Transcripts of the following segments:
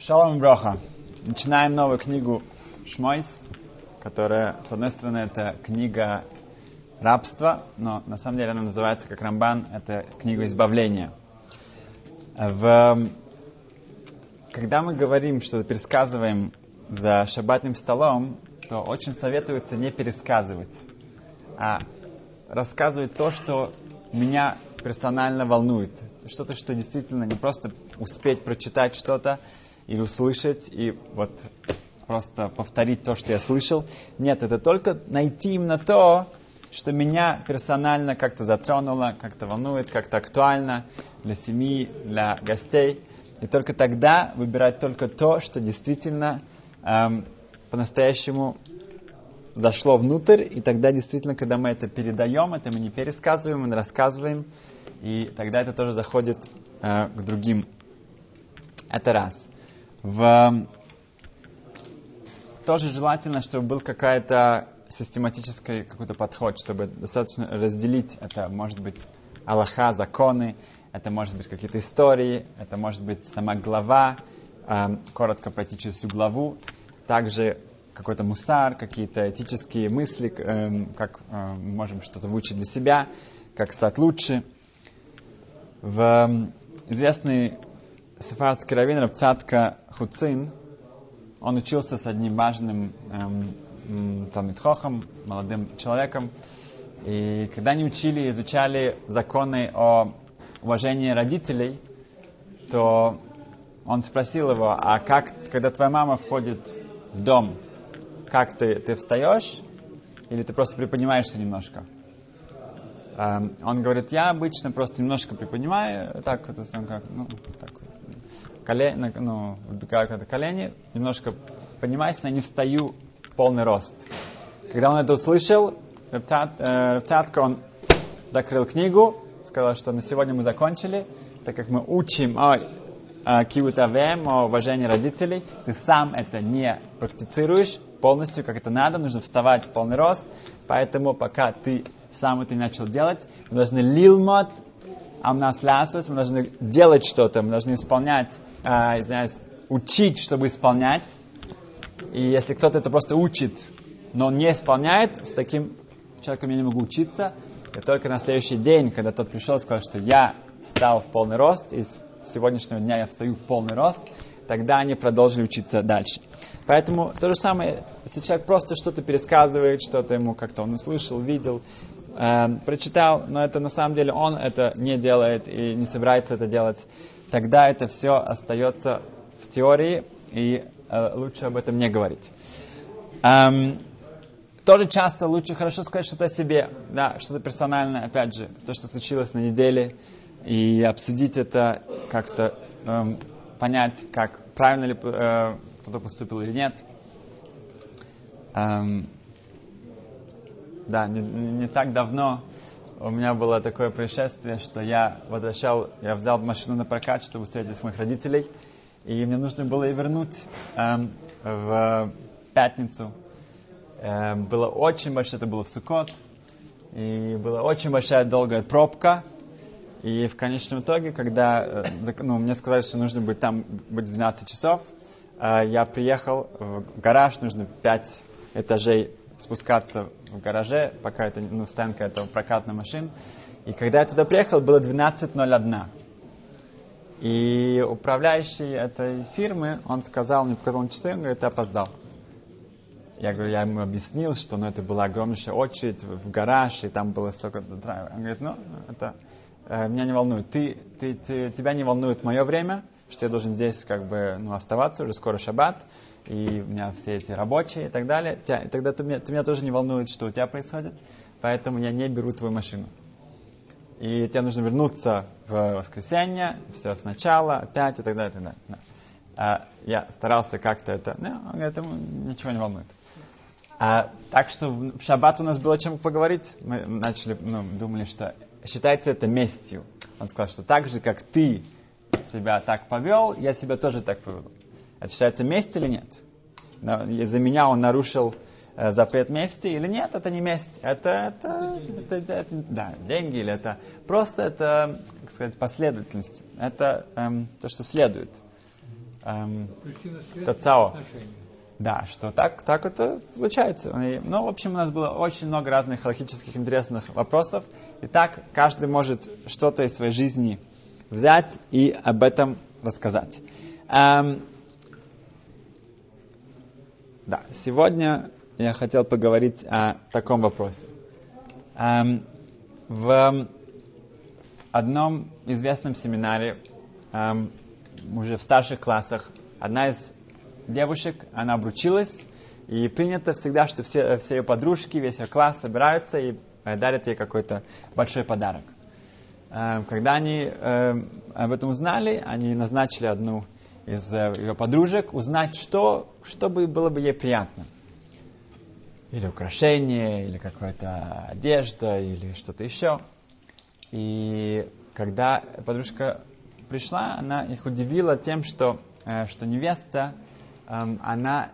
Шалом Броха. Начинаем новую книгу Шмойс, которая, с одной стороны, это книга рабства, но на самом деле она называется как Рамбан, это книга избавления. В... Когда мы говорим, что пересказываем за шабатным столом, то очень советуется не пересказывать, а рассказывать то, что меня персонально волнует. Что-то, что действительно не просто успеть прочитать что-то, или услышать и вот просто повторить то, что я слышал. Нет, это только найти именно то, что меня персонально как-то затронуло, как-то волнует, как-то актуально для семьи, для гостей. И только тогда выбирать только то, что действительно эм, по-настоящему зашло внутрь, и тогда действительно, когда мы это передаем, это мы не пересказываем, мы рассказываем, и тогда это тоже заходит э, к другим. Это раз в... Тоже желательно, чтобы был какая-то систематический какой-то подход, чтобы достаточно разделить это, может быть, Аллаха, законы, это может быть какие-то истории, это может быть сама глава, э, коротко пройти через всю главу, также какой-то мусар, какие-то этические мысли, э, как э, можем что-то выучить для себя, как стать лучше. В известный сефардский раввин Рабцатка Хуцин, он учился с одним важным эм, Талмитхохом, молодым человеком. И когда они учили, изучали законы о уважении родителей, то он спросил его, а как, когда твоя мама входит в дом, как ты, ты встаешь или ты просто приподнимаешься немножко? Um, он говорит, я обычно просто немножко приподнимаю, так, это, как, ну, так, колени, ну, выбегаю когда колени, немножко поднимаюсь, но не встаю полный рост. Когда он это услышал, Рецатка, он закрыл книгу, сказал, что на сегодня мы закончили, так как мы учим о, киутавем, о уважении родителей, ты сам это не практицируешь полностью, как это надо, нужно вставать в полный рост, поэтому пока ты сам это не начал делать, мы должны лилмот, а у нас лясус, мы должны делать что-то, мы должны исполнять а, извиняюсь, учить, чтобы исполнять. И если кто-то это просто учит, но не исполняет, с таким человеком я не могу учиться. И только на следующий день, когда тот пришел и сказал, что я стал в полный рост, и с сегодняшнего дня я встаю в полный рост, тогда они продолжили учиться дальше. Поэтому то же самое, если человек просто что-то пересказывает, что-то ему как-то он услышал, видел, э, прочитал, но это на самом деле он это не делает и не собирается это делать, тогда это все остается в теории, и э, лучше об этом не говорить. Эм, тоже часто лучше хорошо сказать что-то о себе, да, что-то персональное, опять же, то, что случилось на неделе, и обсудить это как-то, эм, понять, как правильно ли э, кто-то поступил или нет. Эм, да, не, не так давно у меня было такое происшествие, что я возвращал, я взял машину на прокат, чтобы встретить моих родителей, и мне нужно было ее вернуть эм, в пятницу. Эм, было очень большое, это было в Сукот, и была очень большая долгая пробка, и в конечном итоге, когда э, ну, мне сказали, что нужно быть там быть 12 часов, э, я приехал в гараж, нужно 5 этажей спускаться в гараже, пока это ну, стоянка этого прокатной машин. И когда я туда приехал, было 12.01. И управляющий этой фирмы, он сказал, мне показал часы, он говорит, ты опоздал. Я говорю, я ему объяснил, что ну, это была огромнейшая очередь в гараж, и там было столько драйва. Он говорит, ну, это э, меня не волнует. Ты, ты, ты, тебя не волнует мое время, что я должен здесь как бы ну, оставаться, уже скоро шаббат и у меня все эти рабочие и так далее, и тогда ты меня, ты меня тоже не волнует, что у тебя происходит, поэтому я не беру твою машину. И тебе нужно вернуться в воскресенье, все сначала, опять и так далее. И так далее. Да. А, я старался как-то это, ну, это ничего не волнует. А, так что в шаббат у нас было чем поговорить. Мы начали, ну, думали, что считается это местью. Он сказал, что так же, как ты себя так повел, я себя тоже так поведу. Это считается месть или нет? За меня он нарушил э, запрет мести или нет, это не месть, это, это, это, это, это да, деньги или это просто это, как сказать, последовательность, это эм, то, что следует. эм, Тацао. отношения. Да, что так, так это получается. И, ну, в общем, у нас было очень много разных логических интересных вопросов. И так каждый может что-то из своей жизни взять и об этом рассказать. Эм, да, сегодня я хотел поговорить о таком вопросе. Эм, в одном известном семинаре, эм, уже в старших классах, одна из девушек, она обручилась, и принято всегда, что все, все ее подружки, весь ее класс собираются и э, дарят ей какой-то большой подарок. Э, Когда они э, об этом узнали, они назначили одну из э, ее подружек узнать, что, что бы было бы ей приятно. Или украшение, или какая-то одежда, или что-то еще. И когда подружка пришла, она их удивила тем, что, э, что невеста, эм, она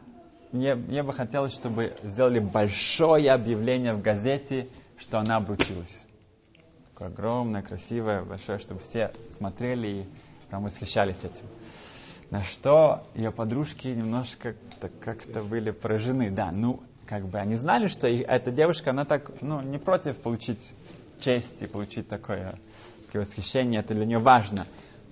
мне, мне бы хотелось, чтобы сделали большое объявление в газете, что она обручилась. Такое огромное, красивое, большое, чтобы все смотрели и прям восхищались этим. На что ее подружки немножко как-то были поражены. Да, ну, как бы они знали, что эта девушка, она так, ну, не против получить честь и получить такое, такое восхищение, это для нее важно.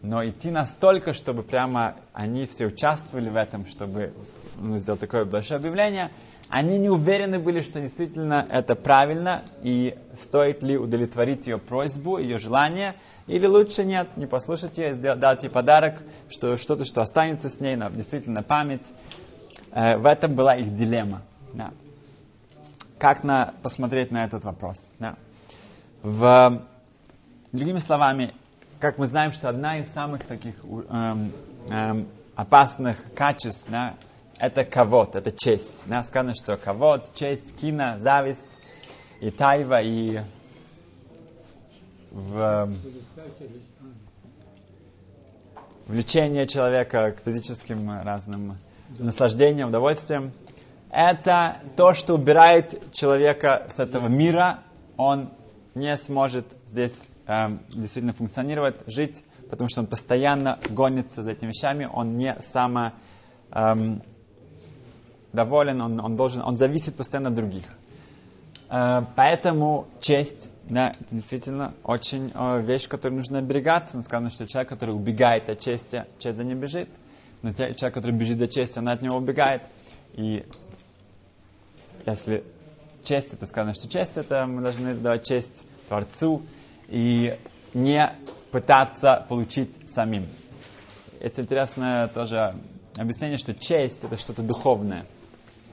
Но идти настолько, чтобы прямо они все участвовали в этом, чтобы ну, сделать такое большое объявление, они не уверены были, что действительно это правильно и стоит ли удовлетворить ее просьбу, ее желание, или лучше нет, не послушать ее, дать ей подарок, что, что-то, что останется с ней, на, действительно память. Э, в этом была их дилемма. Да. Как на, посмотреть на этот вопрос? Да. В, другими словами, как мы знаем, что одна из самых таких эм, эм, опасных качеств, да, это ковод, это честь. Да, сказано, что ковод, честь, кина, зависть, и тайва, и в, влечение человека к физическим разным наслаждениям, удовольствиям. Это то, что убирает человека с этого мира. Он не сможет здесь эм, действительно функционировать, жить, потому что он постоянно гонится за этими вещами, он не само эм, доволен, он, он должен, он зависит постоянно от других. Э, поэтому честь, да, это действительно очень э, вещь, которой нужно оберегаться. Но сказано, что человек, который убегает от чести, честь за ним бежит. Но человек, который бежит за честью, он от него убегает. И если честь, это сказано, что честь это мы должны давать честь Творцу и не пытаться получить самим. Есть интересное тоже объяснение, что честь это что-то духовное.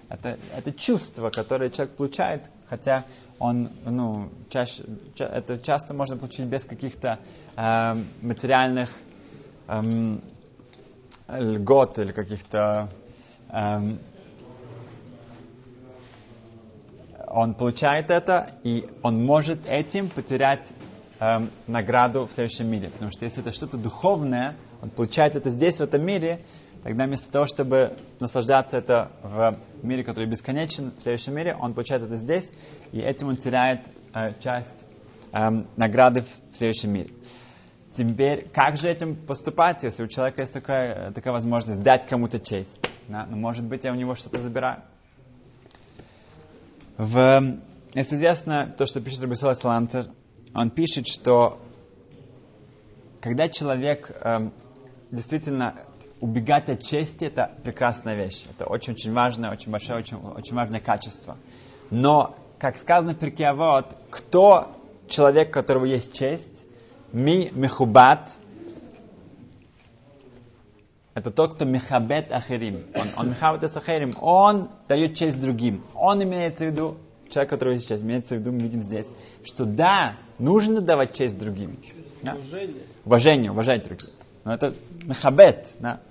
Это, это чувство, которое человек получает, хотя он, ну, чаще, ча- это часто можно получить без каких-то э, материальных эм, льгот или каких-то эм, он получает это, и он может этим потерять эм, награду в следующем мире. Потому что если это что-то духовное, он получает это здесь, в этом мире, тогда вместо того, чтобы наслаждаться это в мире, который бесконечен, в следующем мире, он получает это здесь, и этим он теряет э, часть эм, награды в следующем мире. Теперь, как же этим поступать, если у человека есть такая, такая возможность дать кому-то честь? Да? Ну, может быть, я у него что-то забираю. В, если известно то, что пишет Рабисула Салантер, он пишет, что когда человек эм, действительно убегать от чести, это прекрасная вещь. Это очень-очень важное, очень большое, очень, очень важное качество. Но, как сказано в Перкиавод, кто человек, у которого есть честь, ми мехубат, это тот, кто мехабет ахерим. Он, он мехабет ахерим, он дает честь другим. Он имеется в виду, человек, который есть честь, имеется в виду, мы видим здесь, что да, нужно давать честь другим. Да? Уважение, уважать других. Но это мехабет, да.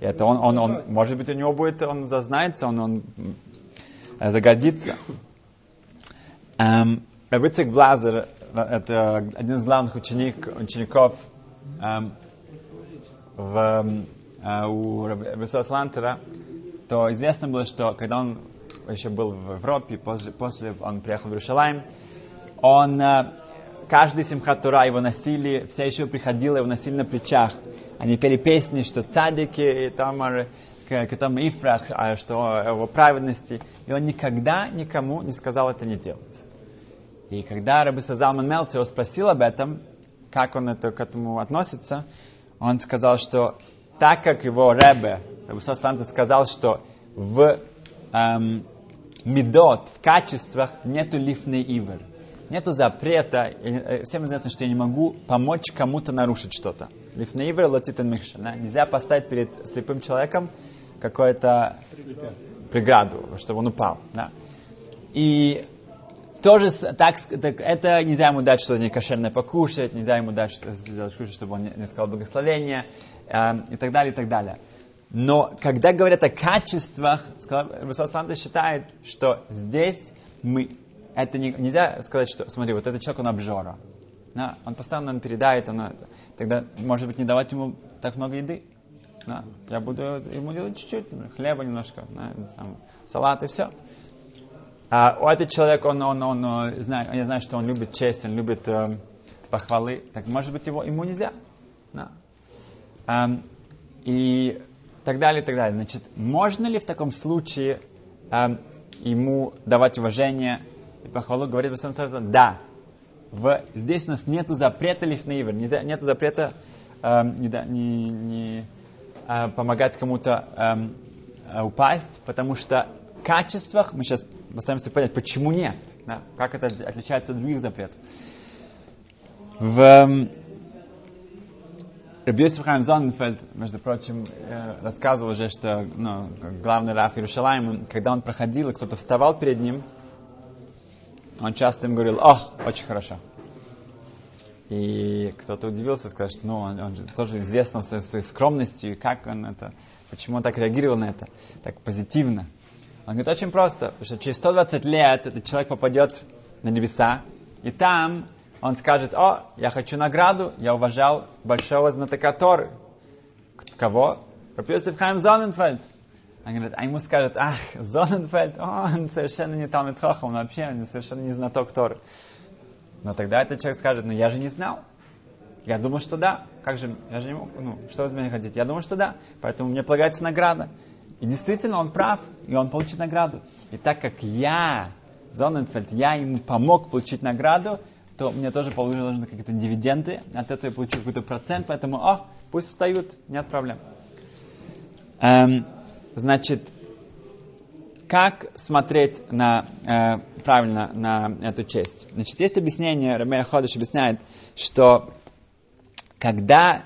И это он, он, он, может быть, у него будет, он зазнается, он, он загордится. Эм, Рабицик Блазер, это один из главных ученик, учеников эм, в, э, у Рабисула Слантера, то известно было, что когда он еще был в Европе, после, после он приехал в Иерусалим, он э, каждый Симхатура его носили, вся еще приходила, его носили на плечах. Они пели песни, что цадики, и там, там Ифрах, а что его праведности. И он никогда никому не сказал это не делать. И когда Раби Сазалман Мелц его спросил об этом, как он это, к этому относится, он сказал, что так как его Ребе, Раби Сазалман сказал, что в эм, медот, в качествах нету лифный ивер. Нету запрета, э, всем известно, что я не могу помочь кому-то нарушить что-то. Лифный ивер лотитен микша. Нельзя поставить перед слепым человеком какую-то преграду, чтобы он упал. Да. И тоже так, так, это нельзя ему дать что-то некошерное покушать, нельзя ему дать что сделать чтобы он не, не сказал благословения э, и так далее, и так далее. Но когда говорят о качествах, Расул считает, что здесь мы, это не, нельзя сказать, что, смотри, вот этот человек, он обжора. Да, он постоянно нам передает, он, тогда, может быть, не давать ему так много еды. Да, я буду ему делать чуть-чуть, хлеба немножко, да, салат и все. А у этого человека, он, он, он, он знает, я знаю, что он любит честь, он любит э, похвалы, так может быть его, ему нельзя. Да. Um, и так далее, и так далее. Значит, можно ли в таком случае э, ему давать уважение и похвалу? Говорит Басам да. В, здесь у нас нет запрета лифнаивер, нет запрета э, не, не, не э, помогать кому-то э, упасть, потому что в качествах, мы сейчас постараемся понять, почему нет, да, как это отличается от других запретов. В, Рабиосиф Хайм Зонненфельд, между прочим, э, рассказывал уже, что ну, главный раф Иерушалайма, когда он проходил, и кто-то вставал перед ним, он часто им говорил, о, очень хорошо. И кто-то удивился, сказал, что ну, он, он же тоже известен своей, своей скромностью, и как он это, почему он так реагировал на это, так позитивно. Он говорит, очень просто, что через 120 лет этот человек попадет на небеса, и там он скажет, о, я хочу награду, я уважал большого знатока Торы. Кого? Рапиосиф Хайм Зоненфельд. Он говорит, а ему скажут, ах, Зоненфельд, он совершенно не Талмит Хохам, он вообще он совершенно не знаток Торы. Но тогда этот человек скажет, ну я же не знал. Я думал, что да. Как же, я же не мог, ну, что вы от меня хотите? Я думал, что да. Поэтому мне полагается награда. И действительно, он прав, и он получит награду. И так как я, Зоненфельд, я ему помог получить награду, то мне тоже положены какие-то дивиденды, от этого я получу какой-то процент, поэтому, о, пусть встают, нет проблем. Эм, значит, как смотреть на, э, правильно на эту честь? Значит, есть объяснение, Рамея Ходыш объясняет, что когда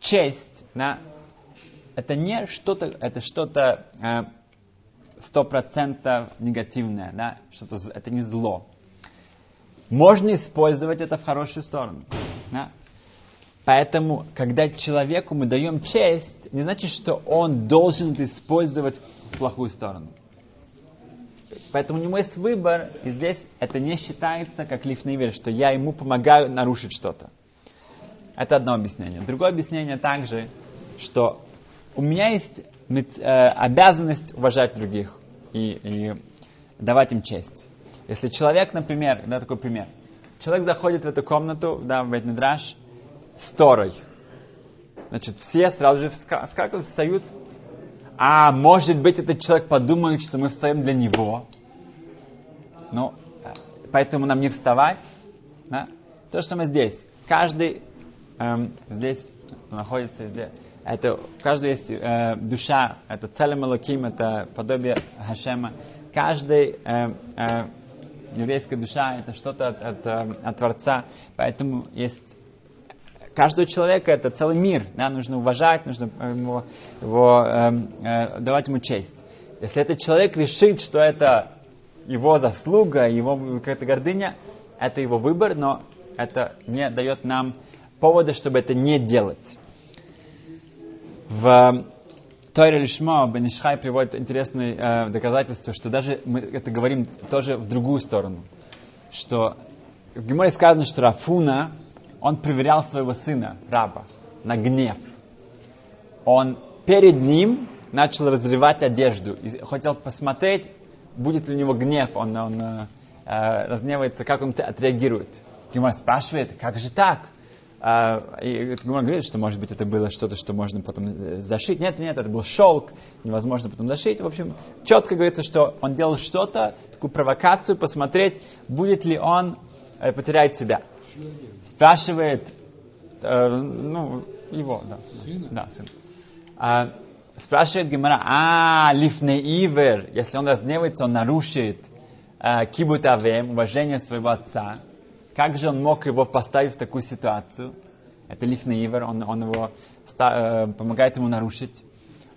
честь, да, это не что-то, это что-то э, сто процентов негативное, да, что-то, это не зло можно использовать это в хорошую сторону. Да? Поэтому, когда человеку мы даем честь, не значит, что он должен это использовать в плохую сторону. Поэтому у него есть выбор, и здесь это не считается как лифневер, что я ему помогаю нарушить что-то. Это одно объяснение. Другое объяснение также, что у меня есть э, обязанность уважать других и, и давать им честь. Если человек, например, да, такой пример, человек заходит в эту комнату, да, в Бетмидраш, с Торой. Значит, все сразу же вскакивают, встают. А может быть, этот человек подумает, что мы встаем для него. Ну, поэтому нам не вставать. Да? То же самое здесь. Каждый эм, здесь находится, здесь, это, у каждого есть э, душа, это целым Элоким, это подобие Хашема. Каждый э, э, еврейская душа это что-то от, от, э, от Творца. Поэтому есть каждого человека это целый мир. Да, нужно уважать, нужно его, его э, э, давать ему честь. Если этот человек решит, что это его заслуга, его какая-то гордыня, это его выбор, но это не дает нам повода, чтобы это не делать. В Тойре Лишмо Бенишхай приводит интересное э, доказательство, что даже мы это говорим тоже в другую сторону. Что в Геморе сказано, что Рафуна, он проверял своего сына, раба, на гнев. Он перед ним начал разрывать одежду и хотел посмотреть, будет ли у него гнев. Он, он, э, э, разгневается, как он отреагирует. Гимара спрашивает, как же так? А, и Гимара говорит, что может быть это было что-то, что можно потом э, зашить. Нет, нет, это был шелк, невозможно потом зашить. В общем, четко говорится, что он делал что-то, такую провокацию, посмотреть, будет ли он э, потерять себя. Спрашивает, э, ну, его, да. Сына? Да, сын. А, спрашивает Гимара, а, лифне ивер, если он разгневается, он нарушит э, кибут авем, уважение своего отца. Как же он мог его поставить в такую ситуацию? Это лифне ивер, он, он его э, помогает ему нарушить.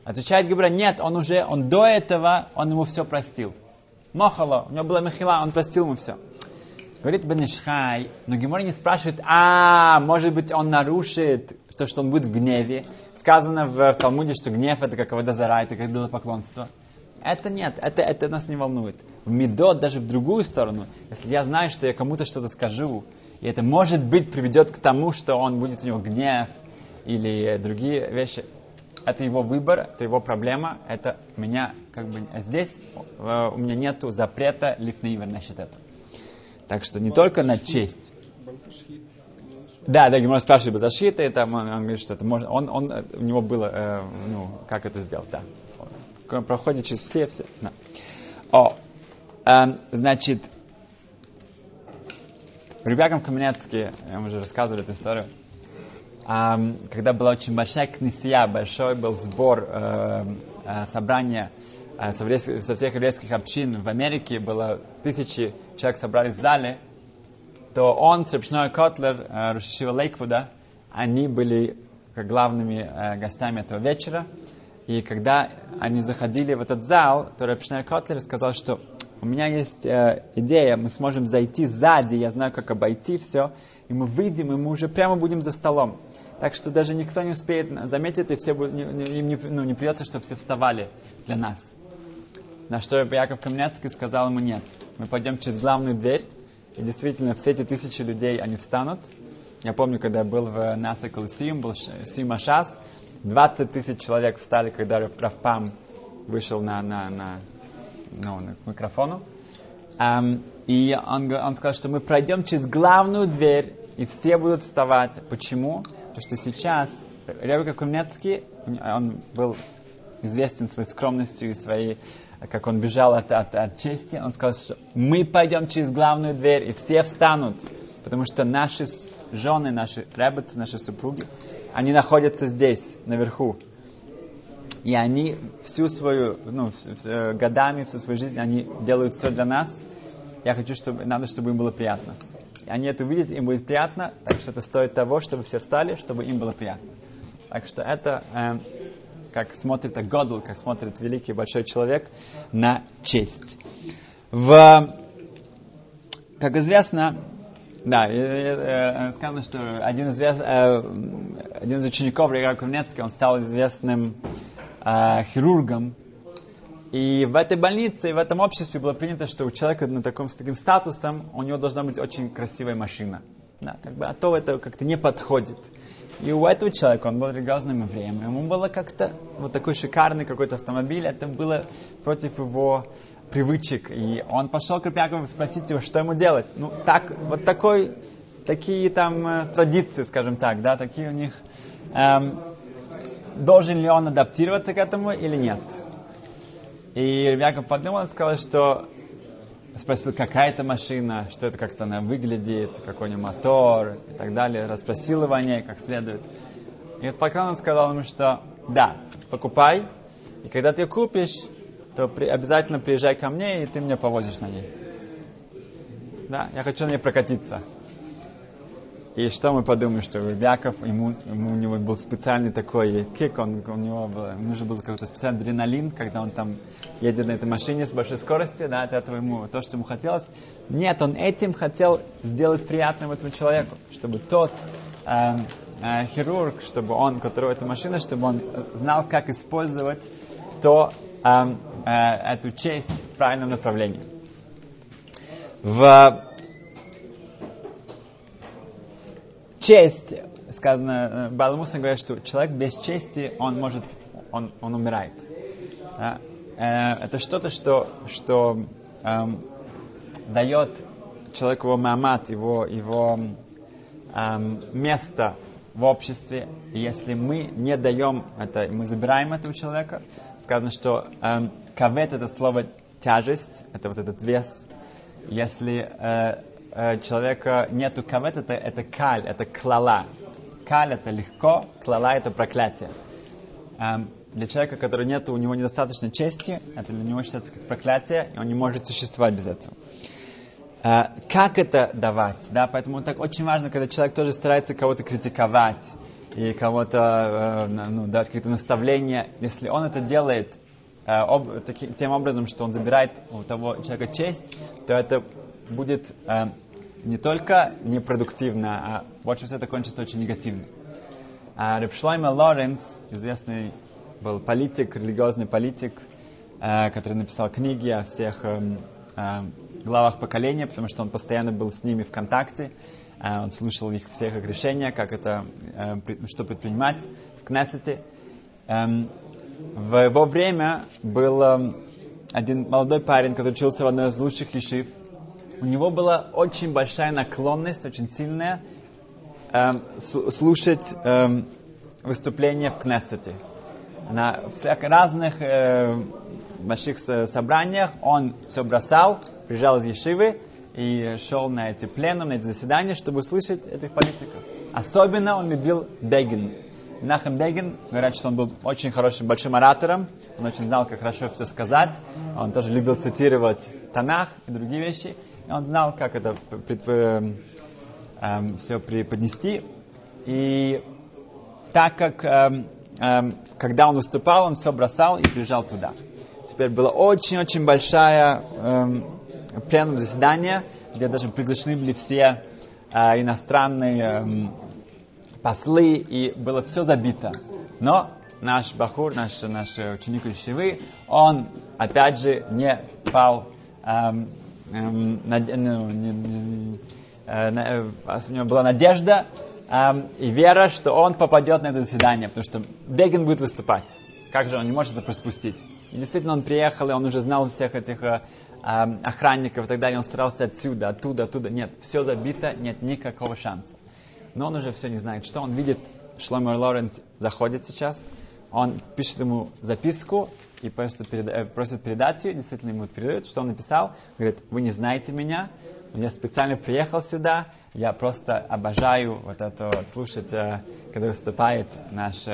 Отвечает Гибра, нет, он уже, он до этого, он ему все простил. Мохало, у него была махила, он простил ему все. Говорит Бенишхай, но Гемор не спрашивает, а, может быть, он нарушит то, что он будет в гневе. Сказано в Талмуде, что гнев это как водозара, это как поклонство. Это нет, это, это нас не волнует. В медот, даже в другую сторону, если я знаю, что я кому-то что-то скажу, и это может быть приведет к тому, что он будет у него гнев или другие вещи, это его выбор, это его проблема, это меня как бы здесь э, у меня нету запрета лифнеивер насчет этого. Так что не только на честь. Да, да, Гимон спрашивает Баташита, и там он, он говорит, что это можно, он, он, у него было, э, ну, как это сделать, да. Проходит через все, все, да. О, э, значит, в Ребяком Каменецке, я уже рассказывал эту историю, э, когда была очень большая кнесия, большой был сбор, э, э, собрания э, со, со всех еврейских общин в Америке, было тысячи человек собрались в зале, то он с Рапшной Котлер, э, Рушишива Лейквуда, они были как главными э, гостями этого вечера. И когда они заходили в этот зал, то Рапшной Котлер сказал, что у меня есть э, идея, мы сможем зайти сзади, я знаю, как обойти все, и мы выйдем, и мы уже прямо будем за столом. Так что даже никто не успеет заметить, и все будут, им не, ну, не придется, чтобы все вставали для нас. На что Яков Камнецкий сказал ему нет. Мы пойдем через главную дверь, и действительно, все эти тысячи людей, они встанут. Я помню, когда я был в НАСА Колосиум, был Сима Шас, 20 тысяч человек встали, когда Рафпам вышел на, на, на, ну, на к микрофону. Um, и он, он сказал, что мы пройдем через главную дверь, и все будут вставать. Почему? Потому что сейчас Ребека Кумнецкий, он был известен своей скромностью и своей как он бежал от, от, от чести, он сказал, что мы пойдем через главную дверь, и все встанут, потому что наши жены, наши ребятцы, наши супруги, они находятся здесь, наверху. И они всю свою, ну, э, годами, всю свою жизнь, они делают все для нас. Я хочу, чтобы, надо, чтобы им было приятно. И они это увидят, им будет приятно, так что это стоит того, чтобы все встали, чтобы им было приятно. Так что это э, как смотрит Агодл, как смотрит великий большой человек на честь. В, как известно, да, э, сказано, что один из, э, один из учеников Рига Кузнецкий, он стал известным э, хирургом, и в этой больнице, и в этом обществе было принято, что у человека на таком, с таким статусом, у него должна быть очень красивая машина. Да, как бы, а то это как-то не подходит. И у этого человека, он был религиозным евреем, ему было как-то вот такой шикарный какой-то автомобиль, это было против его привычек. И он пошел к Рапьякову спросить его, что ему делать. Ну, так, вот такой, такие там э, традиции, скажем так, да, такие у них. Эм, должен ли он адаптироваться к этому или нет? И Рябяков подумал и сказал, что спросил, какая это машина, что это как-то она выглядит, какой у нее мотор и так далее. Расспросил его о ней как следует. И пока он сказал ему, что да, покупай, и когда ты ее купишь, то при, обязательно приезжай ко мне, и ты меня повозишь на ней. Да, я хочу на ней прокатиться. И что мы подумаем, что Яков, ему, ему, у него был специальный такой кик, он, у него был, нужен был какой-то специальный адреналин, когда он там едет на этой машине с большой скоростью, да, от этого ему то, что ему хотелось. Нет, он этим хотел сделать приятным этому человеку, чтобы тот э, э, хирург, чтобы он, которого эта машина, чтобы он знал, как использовать то, э, э, эту честь в правильном направлении. В честь, сказано, э, Баламуса говорит, что человек без чести, он может, он, он умирает. Да? Э, это что-то, что, что эм, дает человеку его мамат, его, его эм, место в обществе, если мы не даем это, мы забираем это у человека, сказано, что эм, кавет это слово тяжесть, это вот этот вес. Если э, э, человека нету кавет, это, это каль, это клала. Каль это легко, клала это проклятие. Эм, для человека, который нет, у него недостаточно чести, это для него считается как проклятие, и он не может существовать без этого. Э, как это давать? Да? Поэтому так очень важно, когда человек тоже старается кого-то критиковать и кого-то э, ну, дать какие-то наставления. Если он это делает э, об, таки, тем образом, что он забирает у того человека честь, то это будет э, не только непродуктивно, а больше всего это кончится очень негативно. А Репшлойма Лоренц, известный был политик, религиозный политик, э, который написал книги о всех э, э, главах поколения, потому что он постоянно был с ними в контакте. Э, он слушал их всех их решения, как это, э, что предпринимать в Кнессете. Эм, в его время был эм, один молодой парень, который учился в одной из лучших ешив. У него была очень большая наклонность, очень сильная, эм, слушать выступления в Кнессете. На всех разных э, больших собраниях он все бросал, приезжал из Ешивы и шел на эти пленумы, на эти заседания, чтобы услышать этих политиков. Особенно он любил Бегин. Нахем Бегин, говорят, что он был очень хорошим, большим оратором, он очень знал, как хорошо все сказать, он тоже любил цитировать Танах и другие вещи, и он знал, как это пред, э, э, все преподнести. И так как, э, э, когда он выступал, он все бросал и приезжал туда. Теперь была очень-очень большая пленум заседания, где даже приглашены были все э, иностранные э, послы, и было все забито. Но наш Бахур, наш, наш ученик Ишивы, он, опять же, не пал, эм, эм, над, ну, не, не, э, э, у него была надежда эм, и вера, что он попадет на это заседание, потому что Бегин будет выступать. Как же он не может это пропустить? И действительно он приехал, и он уже знал всех этих э, Эм, охранников и так далее, он старался отсюда, оттуда, оттуда. Нет, все забито, нет никакого шанса. Но он уже все не знает, что он видит. Шломер Лоренц заходит сейчас, он пишет ему записку и просит, переда- э, просит передать ее, действительно ему передают, что он написал. Говорит, вы не знаете меня, я специально приехал сюда, я просто обожаю вот это вот слушать, э, когда выступает наш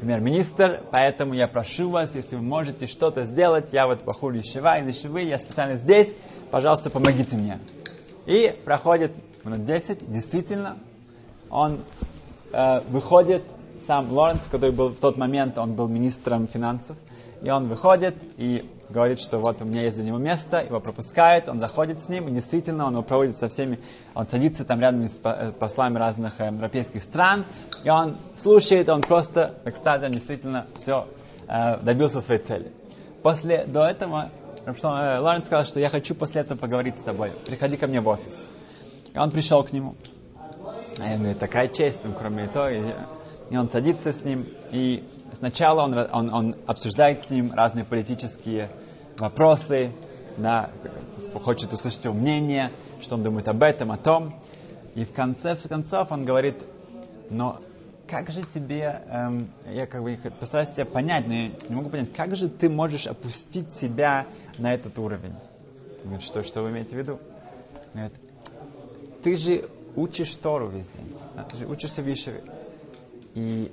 премьер-министр, поэтому я прошу вас, если вы можете что-то сделать, я вот Бахур Ешива, из Ешивы, я специально здесь, пожалуйста, помогите мне. И проходит минут 10, действительно, он э, выходит, сам Лоренс, который был в тот момент, он был министром финансов, и он выходит и говорит, что вот у меня есть для него место, его пропускают, он заходит с ним, и действительно он его проводит со всеми, он садится там рядом с э, послами разных э, европейских стран, и он слушает, он просто в он действительно все э, добился своей цели. После, до этого, Лоренс сказал, что я хочу после этого поговорить с тобой, приходи ко мне в офис. И он пришел к нему. А я говорю, такая честь, там, кроме этого, и, и он садится с ним, и Сначала он, он, он обсуждает с ним разные политические вопросы, да, хочет услышать его мнение, что он думает об этом, о том. И в конце концов он говорит, но как же тебе, эм, я как бы постараюсь тебя понять, но я не могу понять, как же ты можешь опустить себя на этот уровень? Говорит, что, что вы имеете в виду? Говорит, ты же учишь Тору весь день, да, ты же учишься в Ишеве, и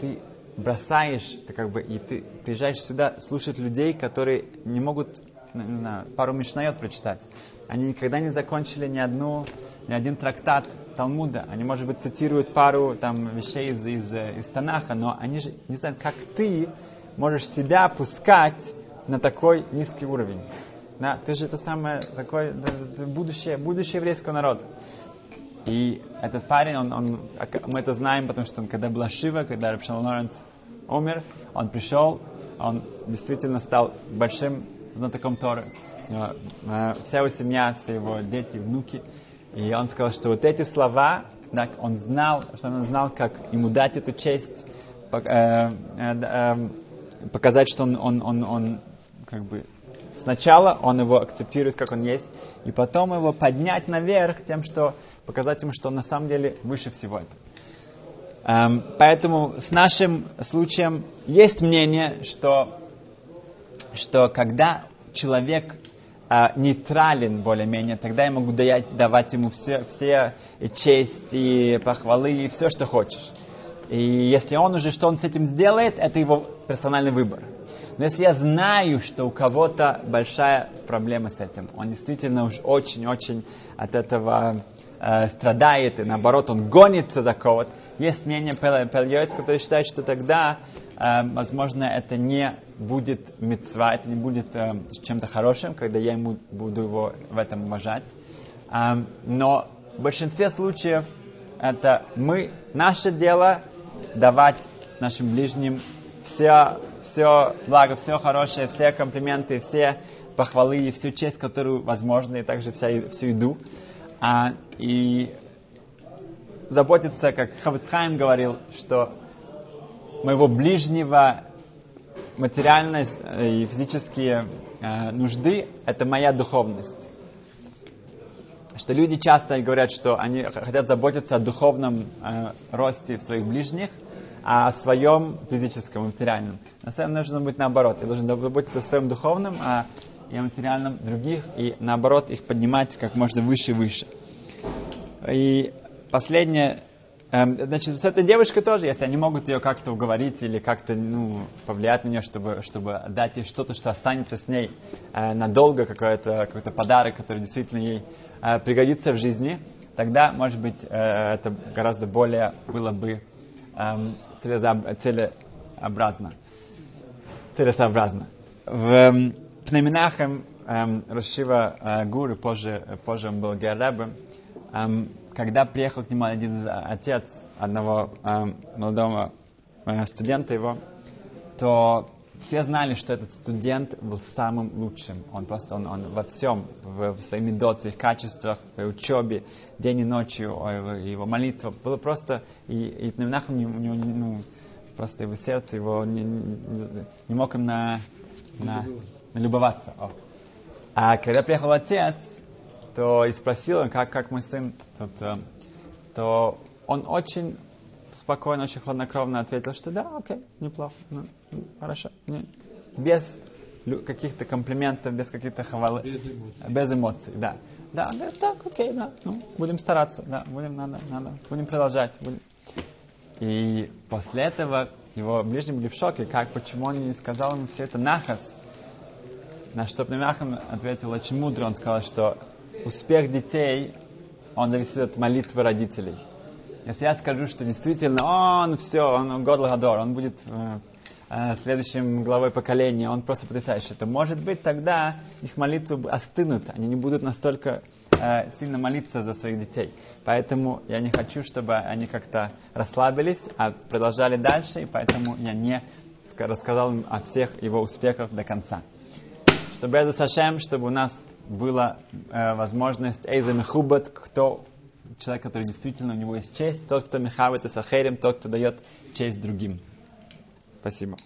ты бросаешь, ты как бы, и ты приезжаешь сюда слушать людей, которые не могут не знаю, пару мишнает прочитать. Они никогда не закончили ни одну, ни один трактат Талмуда. Они, может быть, цитируют пару там вещей из, из, из Танаха, но они же не знают, как ты можешь себя опускать на такой низкий уровень. Да, ты же это самое такое будущее, будущее еврейского народа. И этот парень, он, он, мы это знаем, потому что он, когда была Шива, когда Рапшан Лоренс умер, он пришел, он действительно стал большим знатоком Торы. Э, вся его семья, все его дети, внуки. И он сказал, что вот эти слова, так, он знал, что он знал, как ему дать эту честь, э, э, показать, что он, он, он, он как бы Сначала он его акцептирует, как он есть, и потом его поднять наверх тем, что показать ему, что он на самом деле выше всего этого. Эм, поэтому с нашим случаем есть мнение, что, что когда человек э, нейтрален более-менее, тогда я могу давать, давать ему все, все и честь, и похвалы, и все, что хочешь. И если он уже, что он с этим сделает, это его персональный выбор. Но если я знаю, что у кого-то большая проблема с этим, он действительно уж очень-очень от этого э, страдает, и наоборот, он гонится за кого-то, есть мнение Пельойц, который считает, что тогда, э, возможно, это не будет мецва, это не будет э, чем-то хорошим, когда я ему буду его в этом уважать. Э, но в большинстве случаев это мы, наше дело давать нашим ближним все, все благо, все хорошее, все комплименты, все похвалы и всю честь, которую возможно, и также вся, всю еду. А, и заботиться, как Хавицхайм говорил, что моего ближнего материальные и физические э, нужды – это моя духовность. Что люди часто говорят, что они хотят заботиться о духовном э, росте своих ближних, о своем физическом, материальном. На самом деле нужно быть наоборот. Я должен заботиться о своем духовном, а и о материальном других, и наоборот их поднимать как можно выше и выше. И последнее, эм, значит, с этой девушкой тоже, если они могут ее как-то уговорить или как-то ну, повлиять на нее, чтобы, чтобы дать ей что-то, что останется с ней э, надолго, какой-то какой подарок, который действительно ей э, пригодится в жизни, тогда, может быть, э, это гораздо более было бы эм, целесообразно. Целесообразно. В эм, Пнеминахем эм, Рашива э, Гуру, позже, позже он был Герребем, эм, когда приехал к нему один отец одного э, молодого э, студента его, то все знали, что этот студент был самым лучшим. Он просто, он, он во всем, в, в своих медот, в качествах, в учебе, день и ночью, его, его молитва. Было просто, и, и у него, ну, просто его сердце, его не, не, мог им на, на, налюбоваться. О. А когда приехал отец, то и спросил как, как мой сын, тут, э, то он очень спокойно, очень хладнокровно ответил, что да, окей, неплохо, ну, хорошо. Не, без каких-то комплиментов, без каких-то хвалы, без эмоций. без эмоций, да. Да, да, так, окей, да, ну, будем стараться, да, будем, надо, надо, будем продолжать. Будем. И после этого его ближние были в шоке, как, почему он не сказал ему все это нахас. На что Пнемяхан ответил очень мудро, он сказал, что успех детей, он зависит от молитвы родителей. Если я скажу, что действительно он все, он Годлагадор, он будет э, э, следующим главой поколения, он просто потрясающий, то может быть тогда их молитвы остынут, они не будут настолько э, сильно молиться за своих детей. Поэтому я не хочу, чтобы они как-то расслабились, а продолжали дальше, и поэтому я не рассказал им о всех его успехах до конца. Чтобы это Сашем, чтобы у нас была э, возможность Эйза Мехубат, кто человек, который действительно у него есть честь, тот, кто Мехавит и Сахерим, тот, кто дает честь другим. Спасибо.